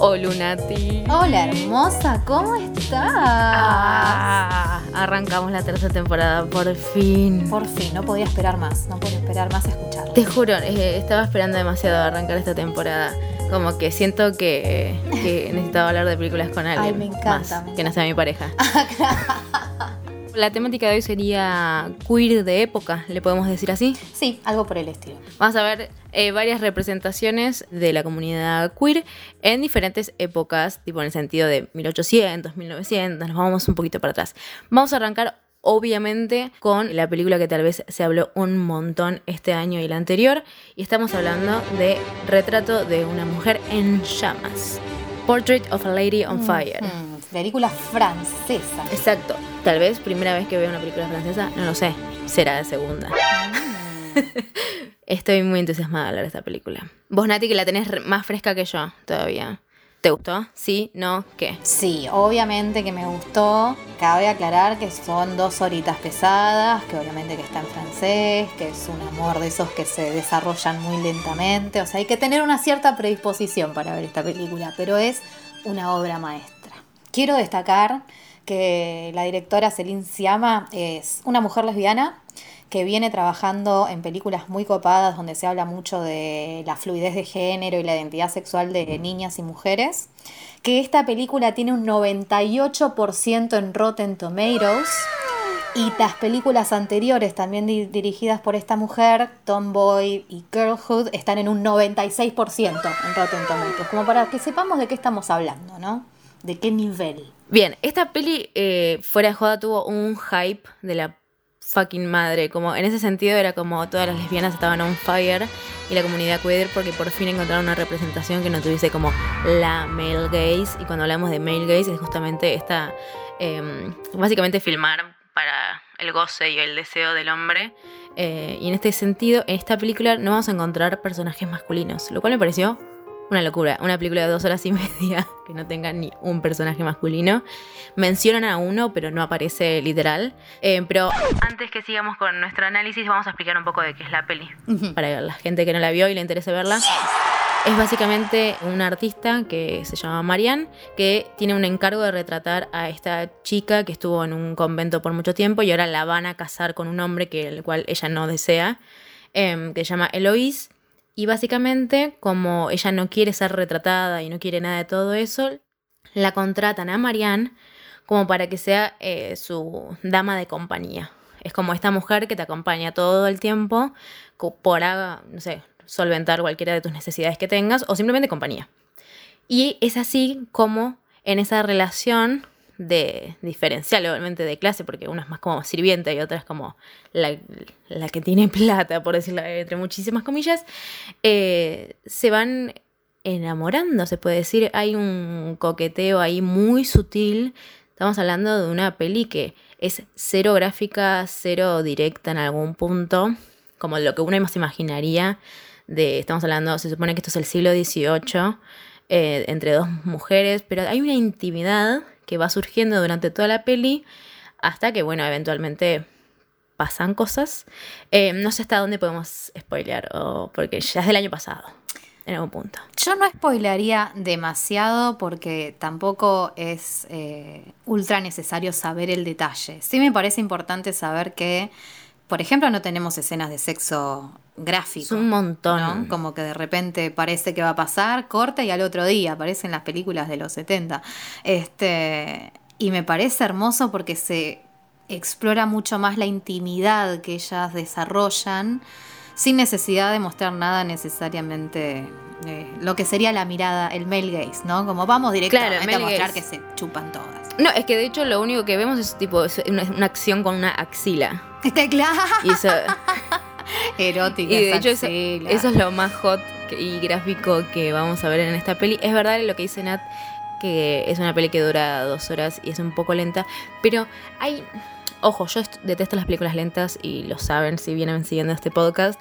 Hola, Nati. Hola, hermosa, ¿cómo estás? Ah, arrancamos la tercera temporada, por fin. Por fin, no podía esperar más, no podía esperar más a escucharlo. Te juro, eh, estaba esperando demasiado a arrancar esta temporada. Como que siento que, que necesitaba hablar de películas con alguien. me encanta, más que no sea mi pareja. La temática de hoy sería queer de época, le podemos decir así. Sí, algo por el estilo. Vamos a ver eh, varias representaciones de la comunidad queer en diferentes épocas, tipo en el sentido de 1800, 1900, nos vamos un poquito para atrás. Vamos a arrancar obviamente con la película que tal vez se habló un montón este año y el anterior, y estamos hablando de Retrato de una mujer en llamas. Portrait of a Lady on Fire. Mm, película francesa. Exacto. Tal vez primera vez que veo una película francesa, no lo sé, será de segunda. Estoy muy entusiasmada de hablar esta película. Vos, Nati, que la tenés más fresca que yo todavía. ¿Te gustó? ¿Sí? ¿No? ¿Qué? Sí, obviamente que me gustó. Cabe aclarar que son dos horitas pesadas, que obviamente que está en francés, que es un amor de esos que se desarrollan muy lentamente. O sea, hay que tener una cierta predisposición para ver esta película, pero es una obra maestra. Quiero destacar que la directora Celine Siama es una mujer lesbiana que viene trabajando en películas muy copadas donde se habla mucho de la fluidez de género y la identidad sexual de niñas y mujeres, que esta película tiene un 98% en Rotten Tomatoes y las películas anteriores también di- dirigidas por esta mujer, Tomboy y Girlhood, están en un 96% en Rotten Tomatoes, como para que sepamos de qué estamos hablando, ¿no? De qué nivel. Bien, esta peli, eh, fuera de joda, tuvo un hype de la fucking madre. Como en ese sentido era como todas las lesbianas estaban on fire y la comunidad queer porque por fin encontraron una representación que no tuviese como la male gaze. Y cuando hablamos de male gaze es justamente esta, eh, básicamente filmar para el goce y el deseo del hombre. Eh, y en este sentido, en esta película no vamos a encontrar personajes masculinos, lo cual me pareció una locura. Una película de dos horas y media que no tenga ni un personaje masculino. Mencionan a uno, pero no aparece literal. Eh, pero antes que sigamos con nuestro análisis, vamos a explicar un poco de qué es la peli. Para la gente que no la vio y le interese verla. Es básicamente una artista que se llama Marianne, que tiene un encargo de retratar a esta chica que estuvo en un convento por mucho tiempo y ahora la van a casar con un hombre que el cual ella no desea, em, que se llama Eloise. Y básicamente, como ella no quiere ser retratada y no quiere nada de todo eso, la contratan a Marianne como para que sea eh, su dama de compañía. Es como esta mujer que te acompaña todo el tiempo para, no sé, solventar cualquiera de tus necesidades que tengas o simplemente compañía. Y es así como en esa relación de diferencial, obviamente, de clase, porque una es más como sirvienta y otra es como la, la que tiene plata, por decirlo entre muchísimas comillas, eh, se van enamorando, se puede decir. Hay un coqueteo ahí muy sutil. Estamos hablando de una peli que es cero gráfica, cero directa en algún punto, como lo que uno más imaginaría. De, estamos hablando, se supone que esto es el siglo XVIII, eh, entre dos mujeres, pero hay una intimidad que va surgiendo durante toda la peli hasta que, bueno, eventualmente pasan cosas. Eh, no sé hasta dónde podemos spoilear, o, porque ya es del año pasado, en algún punto. Yo no spoilaría demasiado porque tampoco es eh, ultra necesario saber el detalle. Sí me parece importante saber que, por ejemplo, no tenemos escenas de sexo gráfico. Es un montón. ¿no? Como que de repente parece que va a pasar, corta y al otro día, aparecen las películas de los 70. Este, y me parece hermoso porque se explora mucho más la intimidad que ellas desarrollan sin necesidad de mostrar nada necesariamente eh, lo que sería la mirada, el male gaze, ¿no? Como vamos directamente Claro, a mostrar gaze. que se chupan todas. No, es que de hecho lo único que vemos es tipo es una, una acción con una axila. Este, claro, Y eso, erótica. y de hecho eso, eso es lo más hot y gráfico que vamos a ver en esta peli. Es verdad lo que dice Nat, que es una peli que dura dos horas y es un poco lenta, pero hay... Ojo, yo est- detesto las películas lentas y lo saben si vienen siguiendo este podcast,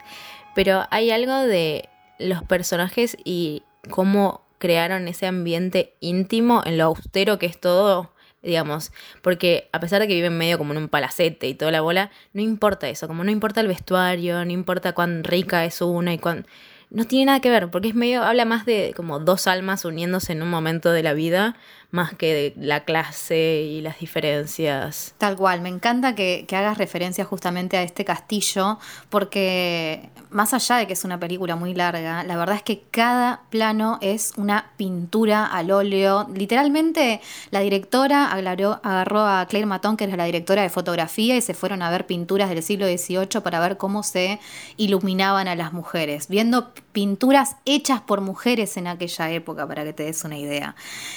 pero hay algo de los personajes y cómo crearon ese ambiente íntimo en lo austero que es todo, digamos, porque a pesar de que viven medio como en un palacete y toda la bola, no importa eso, como no importa el vestuario, no importa cuán rica es una y cuán... No tiene nada que ver, porque es medio, habla más de como dos almas uniéndose en un momento de la vida, más que de la clase y las diferencias. Tal cual, me encanta que, que hagas referencia justamente a este castillo, porque más allá de que es una película muy larga, la verdad es que cada plano es una pintura al óleo. Literalmente, la directora agarró, agarró a Claire Maton, que era la directora de fotografía, y se fueron a ver pinturas del siglo XVIII para ver cómo se iluminaban a las mujeres, viendo pinturas hechas por mujeres en aquella época, para que te des una idea.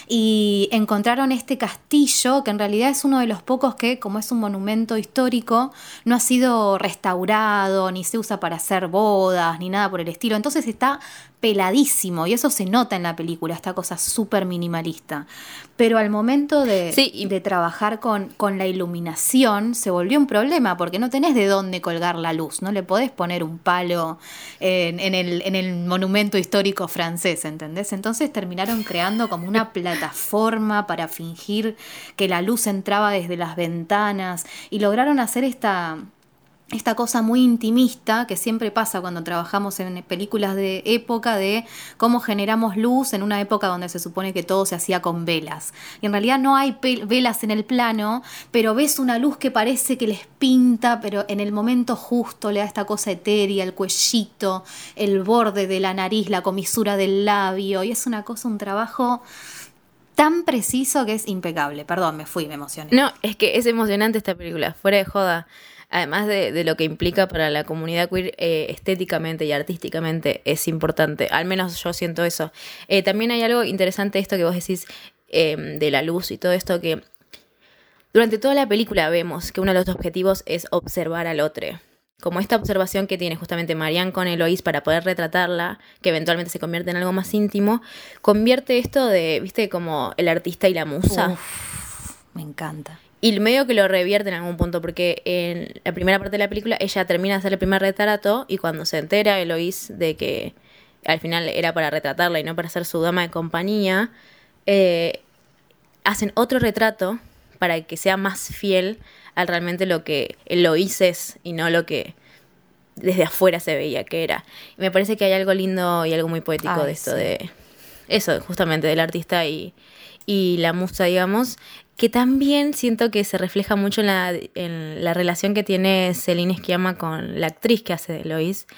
Y encontraron este castillo, que en realidad es uno de los pocos que, como es un monumento histórico, no ha sido restaurado, ni se usa para hacer bodas, ni nada por el estilo. Entonces está peladísimo, y eso se nota en la película, esta cosa súper minimalista. Pero al momento de, Sí, y- de trabajar con, con la iluminación, se volvió un problema, porque no tenés de dónde colgar la luz, no le podés poner un palo en, en el, en el monumento histórico francés, ¿entendés? Entonces terminaron creando como una plataforma para fingir que la luz entraba desde las ventanas y lograron hacer esta esta cosa muy intimista que siempre pasa cuando trabajamos en películas de época de cómo generamos luz en una época donde se supone que todo se hacía con velas. Y en realidad no hay velas en el plano, pero ves una luz que parece que les pinta, pero en el momento justo le da esta cosa etérea, el cuellito, el borde de la nariz, la comisura del labio, y es una cosa, un trabajo tan preciso que es impecable. Perdón, me fui, me emocioné. No, es que es emocionante esta película, fuera de joda. Además de, de lo que implica para la comunidad queer eh, estéticamente y artísticamente es importante. Al menos yo siento eso. Eh, también hay algo interesante esto que vos decís eh, de la luz y todo esto que durante toda la película vemos que uno de los objetivos es observar al otro. Como esta observación que tiene justamente Marianne con Eloís para poder retratarla, que eventualmente se convierte en algo más íntimo, convierte esto de, viste, como el artista y la musa. Uf, me encanta. Y medio que lo revierte en algún punto, porque en la primera parte de la película ella termina de hacer el primer retrato y cuando se entera Eloís de que al final era para retratarla y no para ser su dama de compañía, eh, hacen otro retrato para que sea más fiel a realmente lo que Eloís es y no lo que desde afuera se veía que era. Y me parece que hay algo lindo y algo muy poético Ay, de esto, sí. de eso, justamente del artista y, y la musa, digamos, que también siento que se refleja mucho en la, en la relación que tiene Celine Sciamma con la actriz que hace de Lois,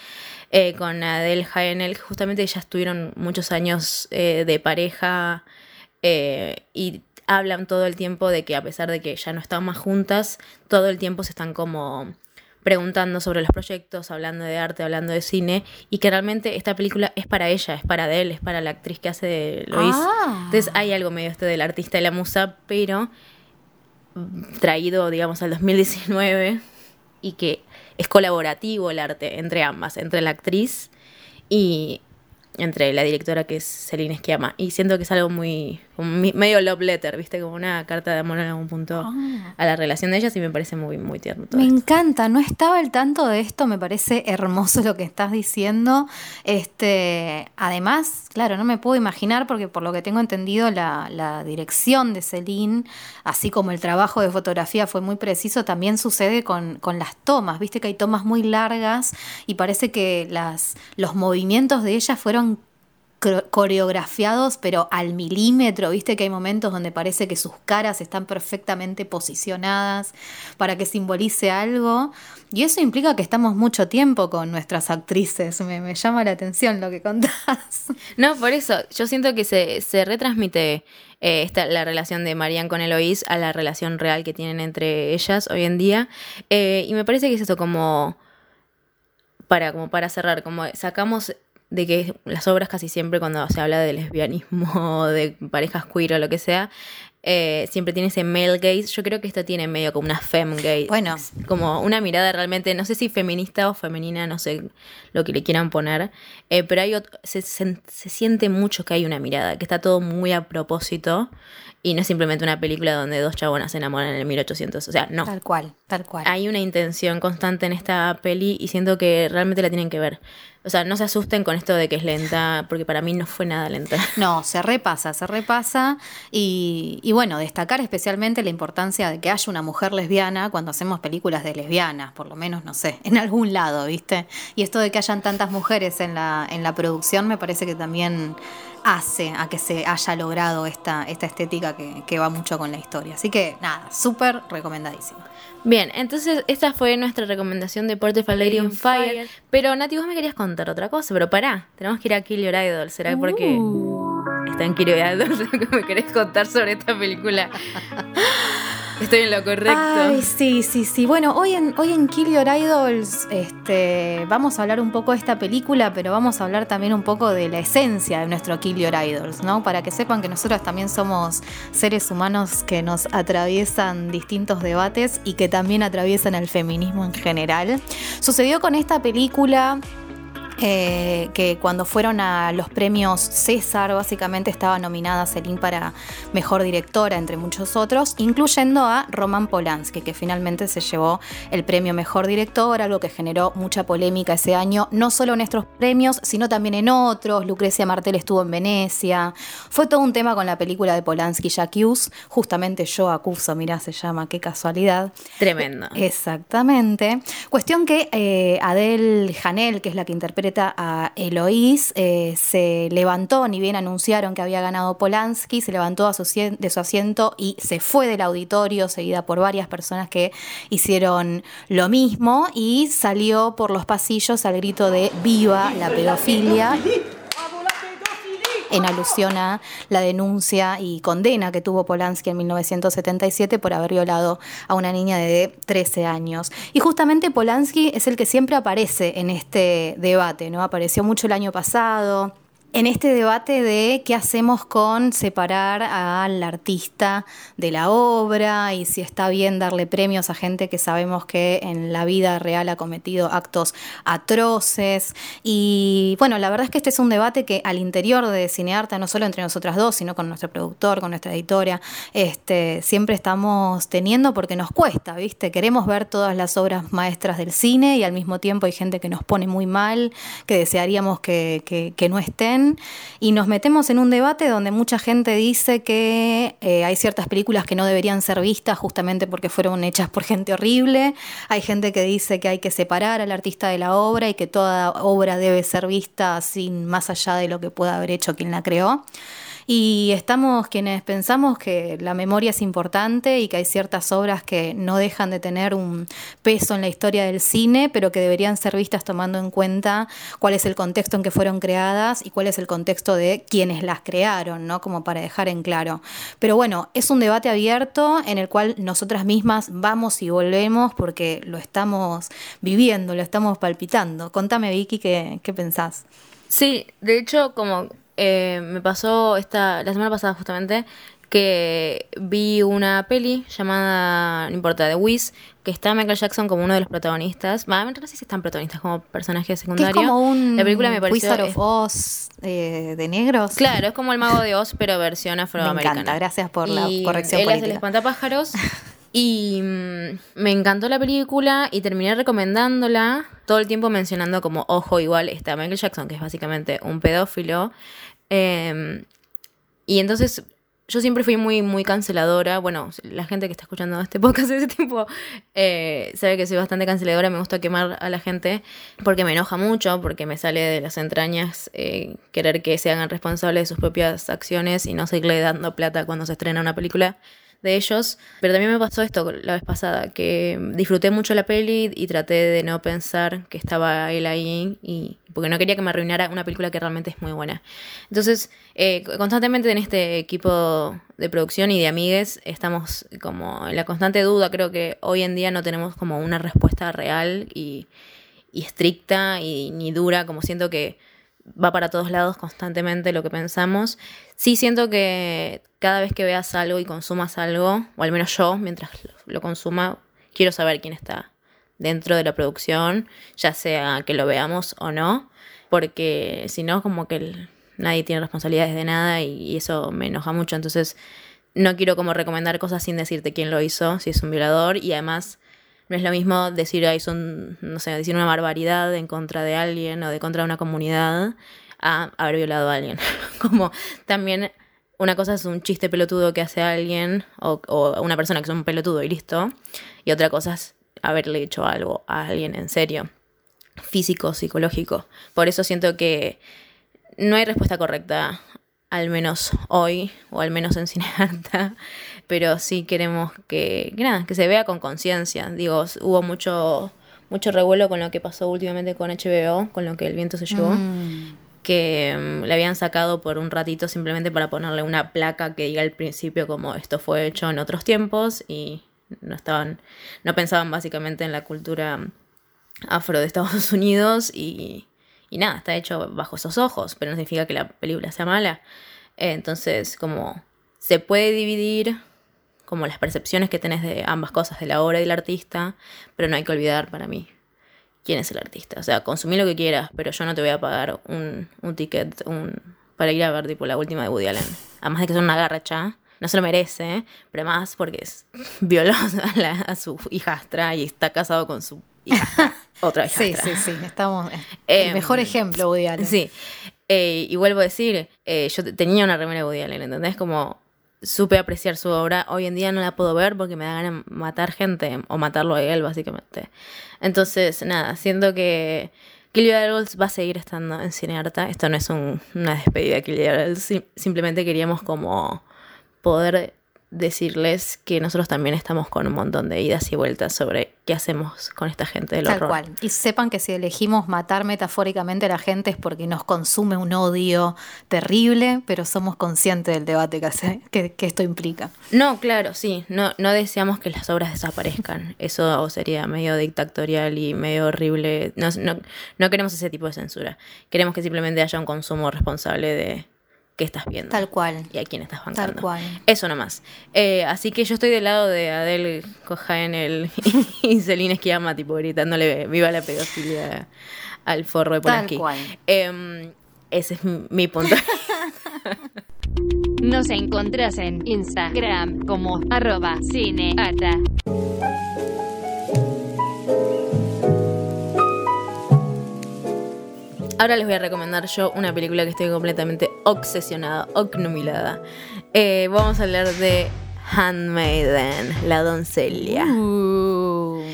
eh, con Adele Haenel, justamente ellas tuvieron muchos años eh, de pareja eh, y hablan todo el tiempo de que a pesar de que ya no están más juntas, todo el tiempo se están como preguntando sobre los proyectos, hablando de arte, hablando de cine, y que realmente esta película es para ella, es para Adele, es para la actriz que hace de Lois. Ah. Entonces hay algo medio este del artista y la musa, pero mm, traído, digamos, al 2019 y que es colaborativo el arte entre ambas, entre la actriz y entre la directora que es Celine Sciamma. Y siento que es algo muy, mi- medio love letter, ¿viste? Como una carta de amor en algún punto Ah. a la relación de ellas y me parece muy, muy tierno todo Me esto. encanta, no estaba al tanto de esto, me parece hermoso lo que estás diciendo. Este, además, claro, no me puedo imaginar porque por lo que tengo entendido la, la dirección de Celine, así como el trabajo de fotografía fue muy preciso, también sucede con, con las tomas, viste que hay tomas muy largas y parece que las, los movimientos de ella fueron coreografiados, pero al milímetro, viste que hay momentos donde parece que sus caras están perfectamente posicionadas para que simbolice algo. Y eso implica que estamos mucho tiempo con nuestras actrices. Me, llama la atención lo que contás. No, por eso, yo siento que se, se retransmite eh, la relación de Marianne con Eloís a la relación real que tienen entre ellas hoy en día. Eh, y me parece que es eso como para, como para cerrar, como sacamos de que las obras casi siempre cuando se habla de lesbianismo, de parejas queer o lo que sea, eh, siempre tiene ese male gaze. Yo creo que esta tiene medio como una fem gaze. Bueno. Como una mirada realmente, no sé si feminista o femenina, no sé lo que le quieran poner. eh, pero hay se, se- se siente mucho que hay una mirada, que está todo muy a propósito. Y no es simplemente una película donde dos chabonas se enamoran en el 1800. O sea, no. Tal cual, tal cual. Hay una intención constante en esta peli y siento que realmente la tienen que ver. O sea, no se asusten con esto de que es lenta, porque para mí no fue nada lenta. No, se repasa, se repasa. Y, y bueno, destacar especialmente la importancia de que haya una mujer lesbiana cuando hacemos películas de lesbianas, por lo menos, no sé, en algún lado, ¿viste? Y esto de que hayan tantas mujeres en la, en la producción me parece que también hace a que se haya logrado esta, esta estética que, que va mucho con la historia. Así que nada, súper recomendadísimo. Bien, entonces esta fue nuestra recomendación de Lady on Fire. Pero Nati, vos me querías contar otra cosa, pero pará, tenemos que ir a Kill Your Idol. ¿Será porque está en Kill Your Idol lo que me querés contar sobre esta película? Estoy en lo correcto. Ay, sí, sí, sí. Bueno, hoy en, hoy en Kill Your Idols este, vamos a hablar un poco de esta película, pero vamos a hablar también un poco de la esencia de nuestro Kill Your Idols, ¿no? Para que sepan que nosotros también somos seres humanos que nos atraviesan distintos debates y que también atraviesan el feminismo en general. Sucedió con esta película eh, que cuando fueron a los premios César, básicamente estaba nominada Celine para mejor directora, entre muchos otros, incluyendo a Roman Polanski, que finalmente se llevó el premio mejor director, algo que generó mucha polémica ese año, no solo en estos premios, sino también en otros. Lucrecia Martel estuvo en Venecia. Fue todo un tema con la película de Polanski, Jacques, justamente yo acuso, mirá, se llama, qué casualidad. Tremendo. Exactamente. Cuestión que eh, Adele Janel, que es la que interpreta a Eloís, eh, se levantó, ni bien anunciaron que había ganado Polanski, se levantó de su asiento y se fue del auditorio, seguida por varias personas que hicieron lo mismo, y salió por los pasillos al grito de ¡Viva la pedofilia! En alusión a la denuncia y condena que tuvo Polanski en 1977 por haber violado a una niña de 13 años. Y justamente Polanski es el que siempre aparece en este debate, ¿no? Apareció mucho el año pasado. En este debate de qué hacemos con separar al artista de la obra y si está bien darle premios a gente que sabemos que en la vida real ha cometido actos atroces. Y bueno, la verdad es que este es un debate que al interior de Cinearta, no solo entre nosotras dos, sino con nuestro productor, con nuestra editora, este, siempre estamos teniendo porque nos cuesta, ¿viste? Queremos ver todas las obras maestras del cine y al mismo tiempo hay gente que nos pone muy mal, que desearíamos que, que- que no estén. Y nos metemos en un debate donde mucha gente dice que eh, hay ciertas películas que no deberían ser vistas justamente porque fueron hechas por gente horrible. Hay gente que dice que hay que separar al artista de la obra y que toda obra debe ser vista sin más allá de lo que pueda haber hecho quien la creó. Y estamos quienes pensamos que la memoria es importante y que hay ciertas obras que no dejan de tener un peso en la historia del cine, pero que deberían ser vistas tomando en cuenta cuál es el contexto en que fueron creadas y cuál es el contexto de quienes las crearon, ¿no? Como para dejar en claro. Pero bueno, es un debate abierto en el cual nosotras mismas vamos y volvemos porque lo estamos viviendo, lo estamos palpitando. Contame, Vicky, ¿qué, qué pensás? Sí, de hecho, como eh, me pasó esta, la semana pasada justamente, que vi una peli llamada, no importa, The Wiz, que está Michael Jackson como uno de los protagonistas. Va, no sé si están protagonistas como personaje Que es como un la película me pareció... Wizard of Oz eh, de negros. Claro, es como el mago de Oz, pero versión Me afroamericana. encanta, gracias por la Y corrección él es el política. espantapájaros. Y mm, me encantó la película y terminé recomendándola todo el tiempo mencionando como, ojo, igual está Michael Jackson, que es básicamente un pedófilo. Eh, y entonces yo siempre fui muy, muy canceladora. Bueno, la gente que está escuchando este podcast de ese tiempo eh, sabe que soy bastante canceladora. Me gusta quemar a la gente porque me enoja mucho, porque me sale de las entrañas eh, querer que se hagan responsables de sus propias acciones y no seguirle dando plata cuando se estrena una película de ellos. Pero también me pasó esto la vez pasada, que disfruté mucho la peli y traté de no pensar que estaba él ahí y porque no quería que me arruinara una película que realmente es muy buena. Entonces, eh, constantemente en este equipo de producción y de amigues estamos como en la constante duda. Creo que hoy en día no tenemos como una respuesta real y, y estricta y ni dura, como siento que va para todos lados constantemente lo que pensamos. Sí siento que cada vez que veas algo y consumas algo, o al menos yo, mientras lo consuma, quiero saber quién está dentro de la producción, ya sea que lo veamos o no, porque si no, como que nadie tiene responsabilidades de nada y, eso me enoja mucho. Entonces, no quiero como recomendar cosas sin decirte quién lo hizo, si es un violador, y además no es lo mismo decir, ahí son, no sé, decir una barbaridad en contra de alguien o de contra de una comunidad a haber violado a alguien. como también una cosa es un chiste pelotudo que hace alguien o, o una persona que es un pelotudo y listo, y otra cosa es haberle hecho algo a alguien en serio, físico, psicológico. Por eso siento que no hay respuesta correcta, al menos hoy, o al menos en Cinearta, pero sí queremos que, que, que se vea con conciencia. Digo, hubo mucho, mucho revuelo con lo que pasó últimamente con HBO, con lo que el viento se llevó. Mm. Que mm, le habían sacado por un ratito simplemente para ponerle una placa que diga al principio como esto fue hecho en otros tiempos y no estaban, no pensaban básicamente en la cultura afro de Estados Unidos y, y nada, está hecho bajo esos ojos, pero no significa que la película sea mala. entonces, como se puede dividir como las percepciones que tenés de ambas cosas, de la obra y del artista, pero no hay que olvidar para mí quién es el artista. O sea, consumí lo que quieras, pero yo no te voy a pagar un, un ticket un, para ir a ver tipo la última de Woody Allen. Además de que son una garracha no se lo merece, pero más porque es, violó a, su hijastra y está casado con su hija, otra hijastra. Sí, sí, sí, estamos... el em, mejor ejemplo, Woody Allen. Sí, eh, y vuelvo a decir, eh, yo tenía una remera de Woody Allen, ¿entendés? Como supe apreciar su obra, hoy en día no la puedo ver porque me da ganas matar gente o matarlo a él, básicamente. Entonces, nada, siento que... Kill Adults va a seguir estando en Cinearta. Esto no es una despedida de Kill Adults. Simplemente queríamos como poder decirles que nosotros también estamos con un montón de idas y vueltas sobre qué hacemos con esta gente del Tal cual. Y sepan que si elegimos matar metafóricamente a la gente es porque nos consume un odio terrible, pero somos conscientes del debate que, que, esto implica. No, claro, sí. No, no deseamos que las obras desaparezcan. Eso sería medio dictatorial y medio horrible. No, no, no queremos ese tipo de censura. Queremos que simplemente haya un consumo responsable de qué estás viendo. Tal cual. Y a quién estás bancando. Tal cual. Eso nomás. Eh, así que yo estoy del lado de Adele el y Celine Esquiama, tipo gritándole viva la pedofilia al forro de Polanski. Tal cual. Em, ese es mi punto. Nos encontrás en Instagram como arroba cineata. Ahora les voy a recomendar yo una película que estoy completamente obsesionada, obnubilada. Eh, vamos a hablar de Handmaiden, La Doncella. Uh.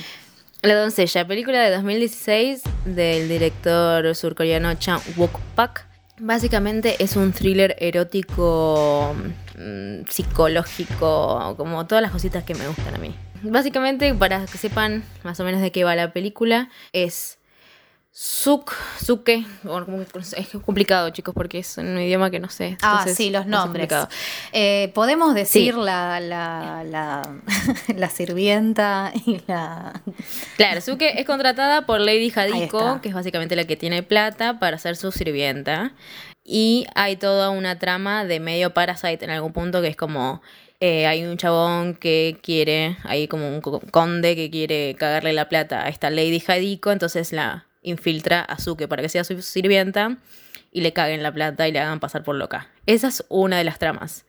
La Doncella, película de 2016 del director surcoreano Chan Wook-pak. Básicamente es un thriller erótico, mm, psicológico, como todas las cositas que me gustan a mí. Básicamente, para que sepan más o menos de qué va la película, es Suk, Suke, es complicado chicos porque es un idioma que no sé. Ah, sí, los nombres. Eh, Podemos decir la, la, la, la, sirvienta y la... Claro, Suke es contratada por Lady Hadiko, que es básicamente la que tiene plata para ser su sirvienta. Y hay toda una trama de medio parasite en algún punto que es como... Eh, hay un chabón que quiere, hay como un conde que quiere cagarle la plata a esta Lady Hadiko, entonces la infiltra a Suke para que sea su sirvienta y le caguen la plata y le hagan pasar por loca. Esa es una de las tramas.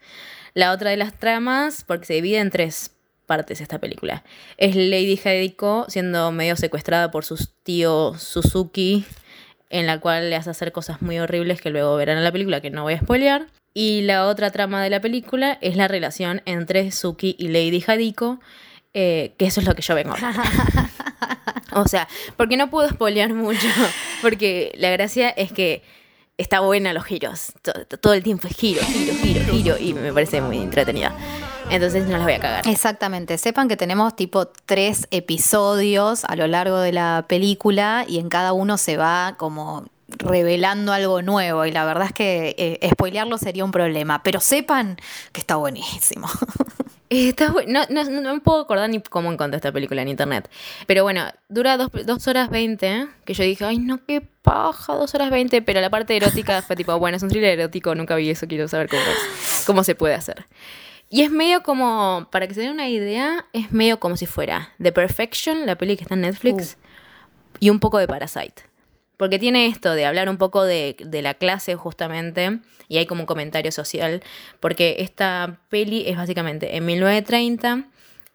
La otra de las tramas, porque se divide en tres partes esta película, es Lady Hadiko siendo medio secuestrada por su tío Suzuki, en la cual le hace hacer cosas muy horribles que luego verán en la película, que no voy a spoilear. Y la otra trama de la película es la relación entre Suki y Lady Hadiko, eh, que eso es lo que yo vengo O sea, porque no puedo spoilear mucho, porque la gracia es que está buena los giros. Todo, el tiempo es giro, giro, giro, giro, y me parece muy entretenida. Entonces no las voy a cagar. Exactamente. Sepan que tenemos tipo tres episodios a lo largo de la película y en cada uno se va como revelando algo nuevo y la verdad es que eh, spoilearlo sería un problema, pero sepan que está buenísimo. Eh, Está no, no, no me puedo acordar ni cómo encontré esta película en internet. Pero bueno, dura dos, dos horas 20. Que yo dije, ay, no, qué paja, dos horas 20. Pero la parte erótica fue tipo, bueno, es un thriller erótico, nunca vi eso, quiero saber cómo es, cómo se puede hacer. Y es medio como, para que se den una idea, es medio como si fuera The Perfection, la peli que está en Netflix, y un poco de Parasite. Porque tiene esto de hablar un poco de, la clase justamente, y hay como un comentario social, porque esta peli es básicamente en 1930,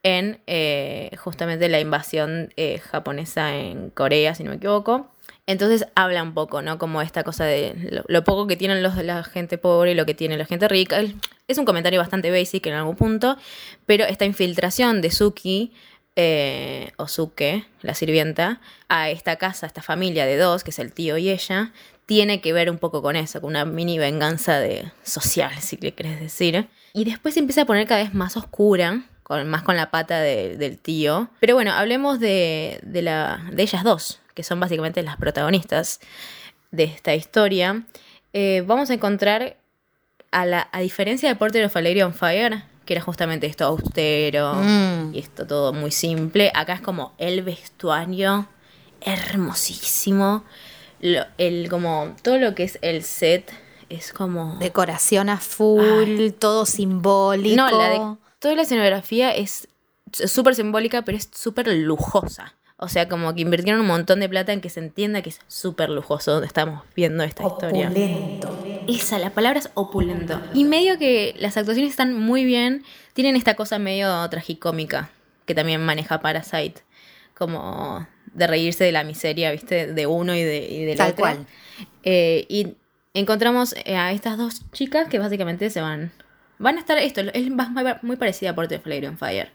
en eh, justamente la invasión eh, japonesa en Corea, si no me equivoco. Entonces habla un poco, ¿no? Como esta cosa de lo, poco que tienen los la gente pobre y lo que tiene la gente rica. Es un comentario bastante basic en algún punto, pero esta infiltración de Suki eh, Osuke, la sirvienta, a esta casa, a esta familia de dos, que es el tío y ella, tiene que ver un poco con eso, con una mini venganza de social, si le querés decir. Y después se empieza a poner cada vez más oscura, con, más con la pata de- del tío. Pero bueno, hablemos de, de, la, de ellas dos, que son básicamente las protagonistas de esta historia. Eh, vamos a encontrar, a, la, a diferencia de Porter of a Lady on Fire, que era justamente esto austero Mm. y esto todo muy simple, acá es como el vestuario hermosísimo. Lo- el, como todo lo que es el set es como... Decoración a full, todo simbólico. No, la de, toda la escenografía es súper simbólica, pero es súper lujosa. O sea, como que invirtieron un montón de plata en que se entienda que es súper lujoso donde estamos viendo esta historia. Esa, la palabra es opulento. Y medio que las actuaciones están muy bien. Tienen esta cosa medio tragicómica que también maneja Parasite. Como de reírse de la miseria, ¿viste? De uno y, de, y del Tal otro. cual. Eh, y encontramos eh, a estas dos chicas que básicamente se van. Van a estar. Esto es muy parecida a Portrait Lady on Fire.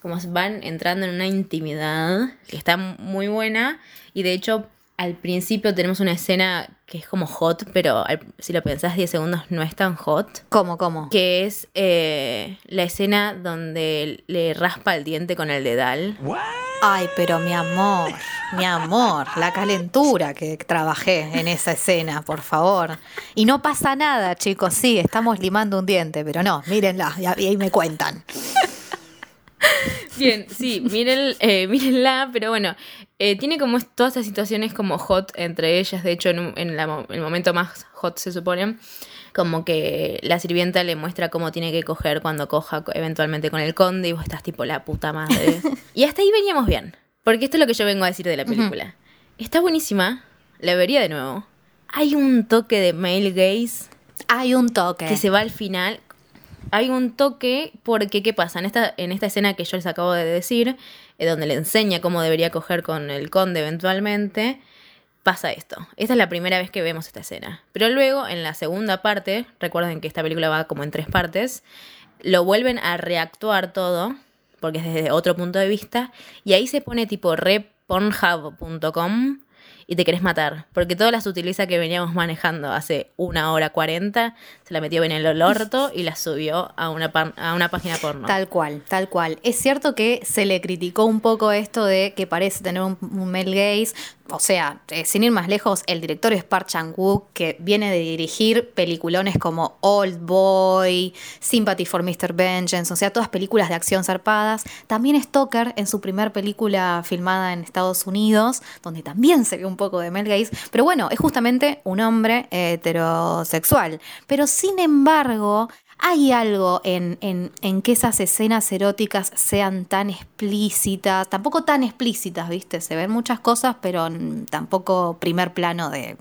Como van entrando en una intimidad que está muy buena. Y de hecho, al principio tenemos una escena que es como hot, pero al- si lo pensás 10 segundos no es tan hot. ¿Cómo, cómo? Que es eh, la escena donde le raspa el diente con el dedal. Ay, pero mi amor, mi amor, la calentura que trabajé en esa escena, por favor. Y no pasa nada, chicos, sí, estamos limando un diente, pero no, mírenla, y ahí me cuentan. Bien, sí, miren, eh, mírenla, pero bueno, eh, tiene como todas esas situaciones como hot entre ellas, de hecho en, la el momento más hot se supone, como que la sirvienta le muestra cómo tiene que coger cuando coja co- eventualmente con el conde y vos estás tipo la puta madre. y hasta ahí veníamos bien, porque esto es lo que yo vengo a decir de la película. Está buenísima, la vería de nuevo. Hay un toque de male gaze Hay un toque. que se va al final. Hay un toque porque, ¿qué pasa? En esta, en esta escena que yo les acabo de decir, eh, donde le enseña cómo debería coger con el conde eventualmente, pasa esto. Esta es la primera vez que vemos esta escena. Pero luego, en la segunda parte, recuerden que esta película va como en tres partes, lo vuelven a reactuar todo, porque es desde otro punto de vista, y ahí se pone tipo repornhub.com y te querés matar, porque todas las utiliza que veníamos manejando hace una hora cuarenta, se la metió bien en el orto y la subió a una, pan- a una página porno. Tal cual, tal cual. Es cierto que se le criticó un poco esto de que parece tener un, un male gaze. O sea, eh, sin ir más lejos, el director es Park Chan-wook, que viene de dirigir peliculones como Old Boy, Sympathy for Mr. Vengeance, o sea, todas películas de acción zarpadas. También Stoker en su primer película filmada en Estados Unidos, donde también se ve un poco de male gaze. Pero bueno, es justamente un hombre heterosexual. Pero sin embargo, hay algo en, en- en que esas escenas eróticas sean tan explícitas, tampoco tan explícitas, ¿viste? Se ven muchas cosas, pero tampoco primer plano de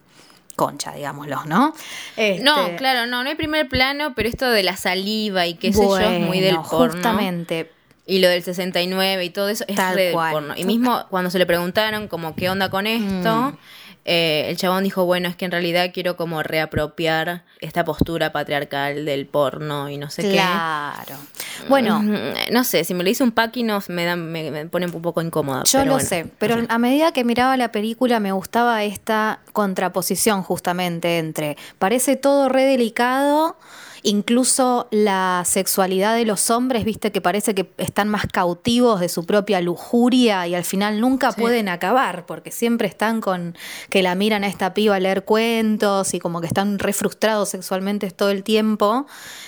concha, digámoslo, ¿no? No, Este, claro, no, no hay primer plano, pero esto de la saliva y qué sé yo es muy del bueno, porno. Justamente. Y lo del 69 y todo eso es Tal re del porno. Y mismo cuando se le preguntaron como qué onda con esto, Mm. eh, el chabón dijo, bueno, es que en realidad quiero como reapropiar esta postura patriarcal del porno y no sé Claro. qué. Bueno, Mm, No sé, si me lo dice un Paki no, me, da, me, me pone un poco incómoda. Yo pero lo bueno, sé, no pero sé. a medida que miraba la película me gustaba esta contraposición justamente entre parece todo re delicado incluso la sexualidad de los hombres, viste que parece que están más cautivos de su propia lujuria y al final nunca pueden acabar, porque siempre están con que la miran a esta piba a leer cuentos y como que están re frustrados sexualmente todo el tiempo.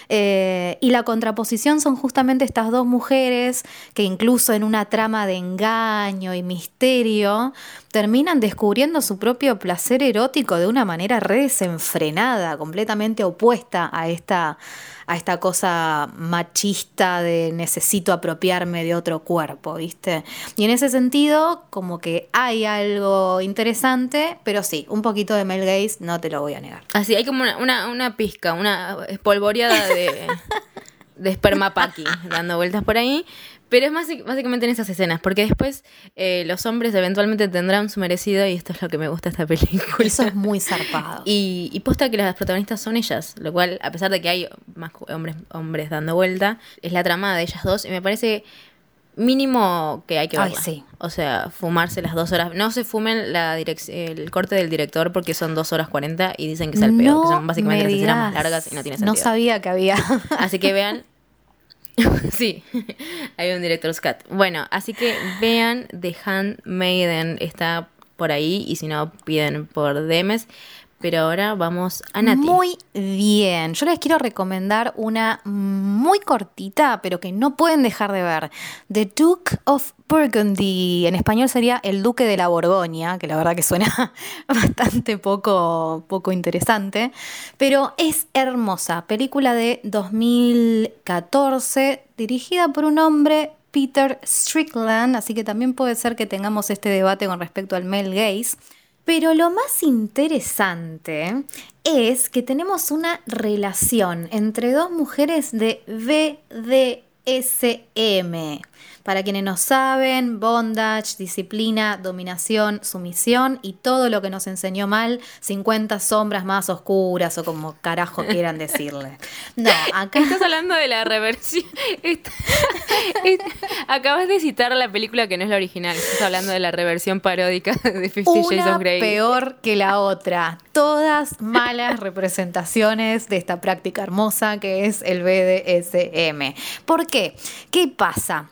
Eh, y la contraposición son justamente estas dos mujeres que incluso en una trama de engaño y misterio terminan descubriendo su propio placer erótico de una manera re desenfrenada, completamente opuesta a esta, a esta cosa machista de necesito apropiarme de otro cuerpo, ¿viste? Y en ese sentido, como que hay algo interesante, pero sí, un poquito de Mel Gaze, no te lo voy a negar. Así, hay como una, una, una pizca, una espolvoreada de, de esperma paqui dando vueltas por ahí. Pero es básic- básicamente en esas escenas, porque después eh, los hombres eventualmente tendrán su merecido y esto es lo que me gusta de esta película. Eso es muy zarpado. Y, y posta que las protagonistas son ellas, lo cual, a pesar de que hay más hombres, hombres dando vuelta, es la trama de ellas dos y me parece mínimo que hay que Ay, verla. sí. O sea, fumarse las dos horas. No se fumen la el corte del director porque son dos horas cuarenta y dicen que es el peor, que son básicamente me las escenas más largas y no tiene No sentido. sabía que había. Así que vean. sí, hay un director's cut. Bueno, así que vean The Handmaiden, está por ahí y si no piden por Demes. Pero ahora vamos a Nati. Muy bien. Yo les quiero recomendar una muy cortita, pero que no pueden dejar de ver. The Duke of Burgundy. En español sería El Duque de la Borgoña, que la verdad que suena bastante poco, poco interesante. Pero es hermosa. Película de 2014, dirigida por un hombre. Peter Strickland, así que también puede ser que tengamos este debate con respecto al male gaze. Pero lo más interesante es que tenemos una relación entre dos mujeres de BDSM. Para quienes no saben, bondage, disciplina, dominación, sumisión y todo lo que nos enseñó mal, 50 sombras más oscuras o como carajo quieran decirle. No, acá Estás hablando de la reversión. Acabas de citar la película que no es la original. Estás hablando de la reversión paródica de Fifty Shades of Grey. peor que la otra. Todas malas representaciones de esta práctica hermosa que es el BDSM. ¿Por qué? ¿Qué pasa?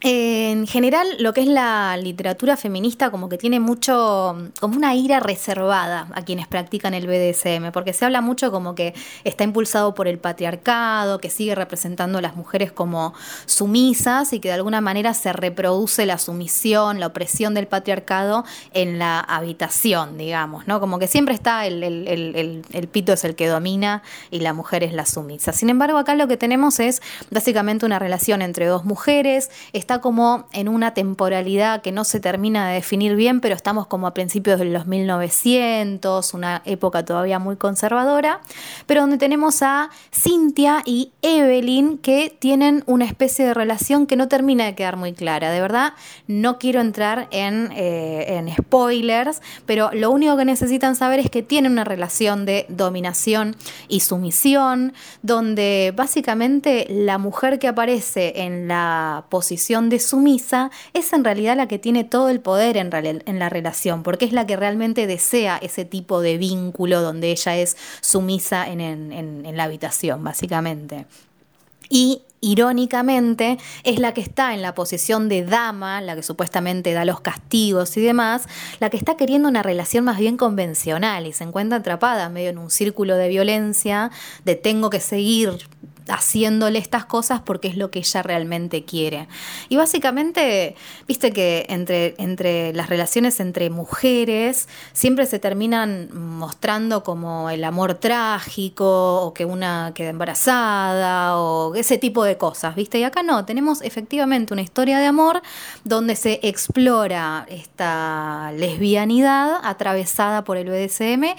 En general, lo que es la literatura feminista como que tiene mucho, como una ira reservada a quienes practican el BDSM, porque se habla mucho como que está impulsado por el patriarcado, que sigue representando a las mujeres como sumisas y que de alguna manera se reproduce la sumisión, la opresión del patriarcado en la habitación, digamos, ¿no? Como que siempre está el, el- el- el- pito es el que domina y la mujer es la sumisa. Sin embargo, acá lo que tenemos es básicamente una relación entre dos mujeres, está como en una temporalidad que no se termina de definir bien, pero estamos como a principios de los 1900, una época todavía muy conservadora, pero donde tenemos a Cynthia y Evelyn que tienen una especie de relación que no termina de quedar muy clara. De verdad, no quiero entrar en, eh, en spoilers, pero lo único que necesitan saber es que tienen una relación de dominación y sumisión, donde básicamente la mujer que aparece en la posición de sumisa es en realidad la que tiene todo el poder en, la relación, porque es la que realmente desea ese tipo de vínculo donde ella es sumisa en la habitación, básicamente. Y irónicamente es la que está en la posición de dama, la que supuestamente da los castigos y demás, la que está queriendo una relación más bien convencional y se encuentra atrapada medio en un círculo de violencia, de tengo que seguir haciéndole estas cosas porque es lo que ella realmente quiere. Y básicamente, viste que entre, entre las relaciones entre mujeres siempre se terminan mostrando como el amor trágico o que una queda embarazada o ese tipo de cosas, viste. Y acá no, tenemos efectivamente una historia de amor donde se explora esta lesbianidad atravesada por el BDSM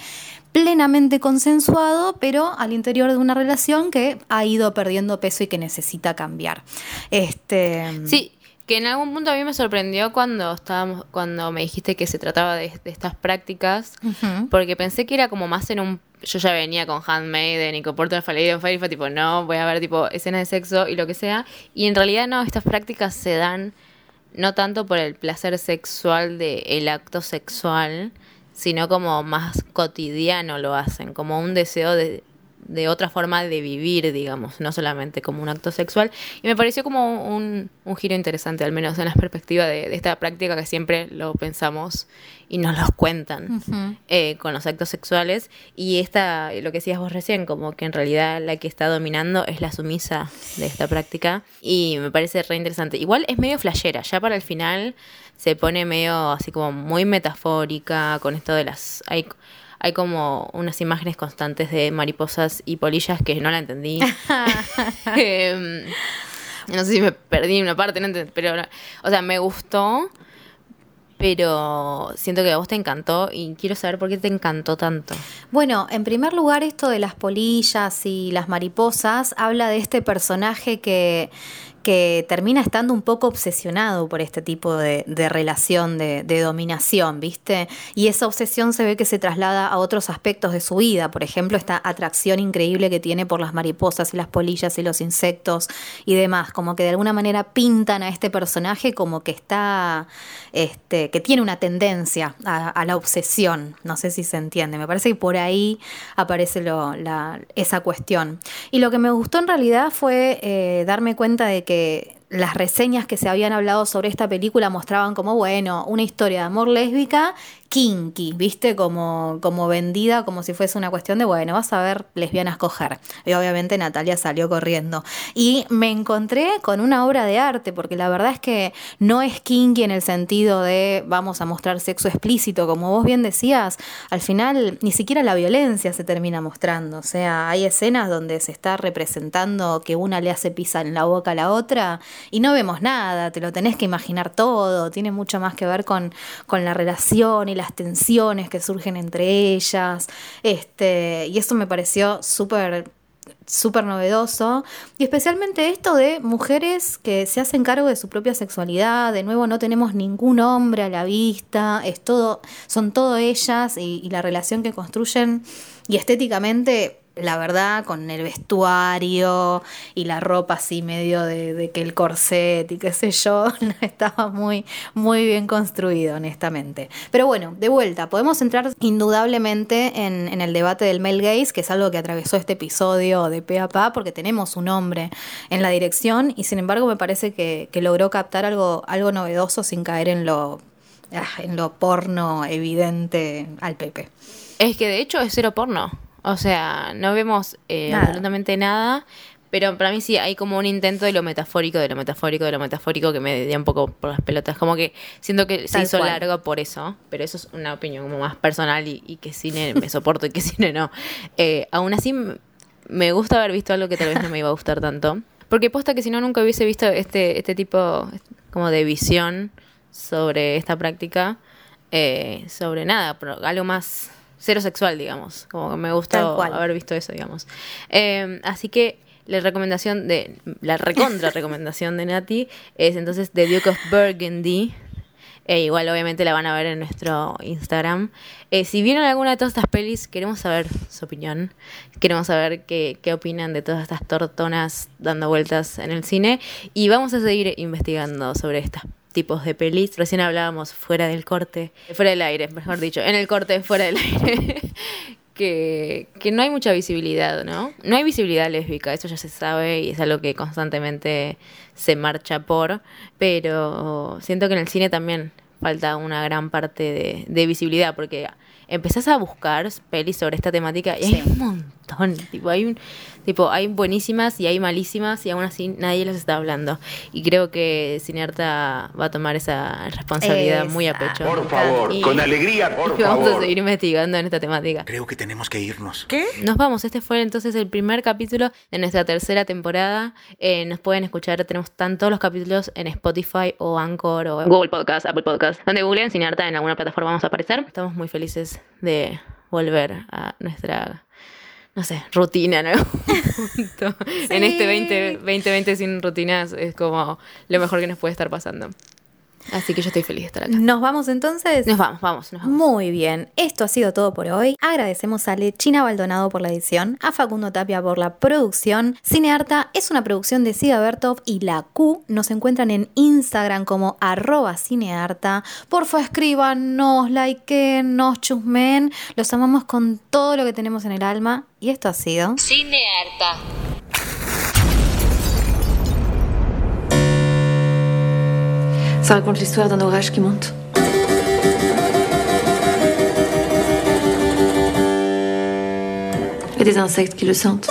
plenamente consensuado, pero al interior de una relación que ha ido perdiendo peso y que necesita cambiar. Este, Sí, que en algún punto a mí me sorprendió cuando estábamos, cuando me dijiste que se trataba de, de estas prácticas, porque pensé que era como más en un yo ya venía con Handmaiden y con Portal of Fire fue tipo, no, voy a ver tipo escenas de sexo y lo que sea. Y en realidad no, estas prácticas se dan no tanto por el placer sexual del acto sexual, sino como más cotidiano lo hacen, como un deseo de, de otra forma de vivir, digamos, no solamente como un acto sexual. Y me pareció como un, un giro interesante, al menos en la perspectiva de, de esta práctica que siempre lo pensamos y nos los cuentan eh, con los actos sexuales. Y esta, lo que decías vos recién, como que en realidad la que está dominando es la sumisa de esta práctica. Y me parece re interesante. Igual es medio flashera, ya para el final se pone medio así como muy metafórica con esto de las... Hay, hay como unas imágenes constantes de mariposas y polillas que no la entendí. Em, no sé si me perdí una parte, no entendí, pero, o sea, me gustó, pero siento que a vos te encantó y quiero saber por qué te encantó tanto. Bueno, en primer lugar, esto de las polillas y las mariposas habla de este personaje que que termina estando un poco obsesionado por este tipo de, relación de, dominación, ¿viste? Y esa obsesión se ve que se traslada a otros aspectos de su vida, por ejemplo, esta atracción increíble que tiene por las mariposas y las polillas y los insectos y demás, como que de alguna manera pintan a este personaje como que está, este, que tiene una tendencia a, la obsesión, no sé si se entiende, me parece que por ahí aparece esa cuestión. Y lo que me gustó en realidad fue eh, darme cuenta de que que las reseñas que se habían hablado sobre esta película mostraban como, bueno, una historia de amor lésbica kinky, ¿viste? Como, como vendida, como si fuese una cuestión de, bueno, vas a ver lesbianas coger. Y obviamente Natalia salió corriendo. Y me encontré con una obra de arte, porque la verdad es que no es kinky en el sentido de vamos a mostrar sexo explícito, como vos bien decías, al final ni siquiera la violencia se termina mostrando. O sea, hay escenas donde se está representando que una le hace pisa en la boca a la otra y no vemos nada, te lo tenés que imaginar todo, tiene mucho más que ver con, con la relación y las tensiones que surgen entre ellas. Este, y eso me pareció súper súper novedoso y especialmente esto de mujeres que se hacen cargo de su propia sexualidad, de nuevo no tenemos ningún hombre a la vista, es todo, son todo ellas y, y la relación que construyen y estéticamente la verdad, con el vestuario y la ropa así medio de, que el corset y qué sé yo, estaba muy, muy bien construido, honestamente. Pero bueno, de vuelta, podemos entrar indudablemente en, el debate del male gaze, que es algo que atravesó este episodio de pe a pa, porque tenemos un hombre en la dirección y sin embargo me parece que, logró captar algo, algo novedoso sin caer en lo, ah, en lo porno evidente al Pepe. Es que de hecho es cero porno. O sea, no vemos eh, absolutamente nada, pero para mí sí hay como un intento de lo metafórico, de lo metafórico, de lo metafórico que me dio un poco por las pelotas. Como que siento que se hizo largo por eso, pero eso es una opinión como más personal y, que cine me soporto y que cine no. Eh, aún así, me gusta haber visto algo que tal vez no me iba a gustar tanto. Porque posta que si no nunca hubiese visto este, este tipo como de visión sobre esta práctica, eh, sobre nada, pero algo más cero sexual, digamos. Como que me gusta haber visto eso, digamos. Eh, así que la recomendación de, la recontra recomendación de Nati es entonces The Duke of Burgundy. E igual obviamente la van a ver en nuestro Instagram. Eh, si vieron alguna de todas estas pelis, queremos saber su opinión. Queremos saber qué, qué opinan de todas estas tortonas dando vueltas en el cine. Y vamos a seguir investigando sobre estas tipos de pelis. Recién hablábamos fuera del corte, fuera del aire, mejor dicho, en el corte, fuera del aire, que, que no hay mucha visibilidad, ¿no? No hay visibilidad lésbica, eso ya se sabe y es algo que constantemente se marcha por, pero siento que en el cine también falta una gran parte de, de visibilidad, porque empezás a buscar pelis sobre esta temática y hay un montón. Tipo, hay un, tipo, hay buenísimas y hay malísimas y aún así nadie las está hablando. Y creo que Cinearta va a tomar esa responsabilidad muy a pecho. Por favor, con alegría, por y vamos a seguir investigando en esta temática. Creo que tenemos que irnos. ¿Qué? Nos vamos. Este fue entonces el primer capítulo de nuestra tercera temporada. Eh, nos pueden escuchar, tenemos todos los capítulos en Spotify o Anchor o Google Podcast, Apple Podcast. Donde googleen Cinearta en alguna plataforma vamos a aparecer. Estamos muy felices de volver a nuestra, no sé, rutina en algún punto. En este 20, 2020 sin rutinas es como lo mejor que nos puede estar pasando. Así que yo estoy feliz de estar acá. ¿Nos vamos entonces? Nos vamos, vamos, nos vamos. Muy bien, esto ha sido todo por hoy. Agradecemos a Lechina Baldonado por la edición, a Facundo Tapia por la producción. Cinearta es una producción de Siga Bertov y la Q. Nos encuentran en Instagram como arroba cinearta. Porfa, escríbanos, likeen, nos chusmen. Los amamos con todo lo que tenemos en el alma. Y esto ha sido... Cinearta. Ça raconte l'histoire d'un orage qui monte. Et des insectes qui le sentent.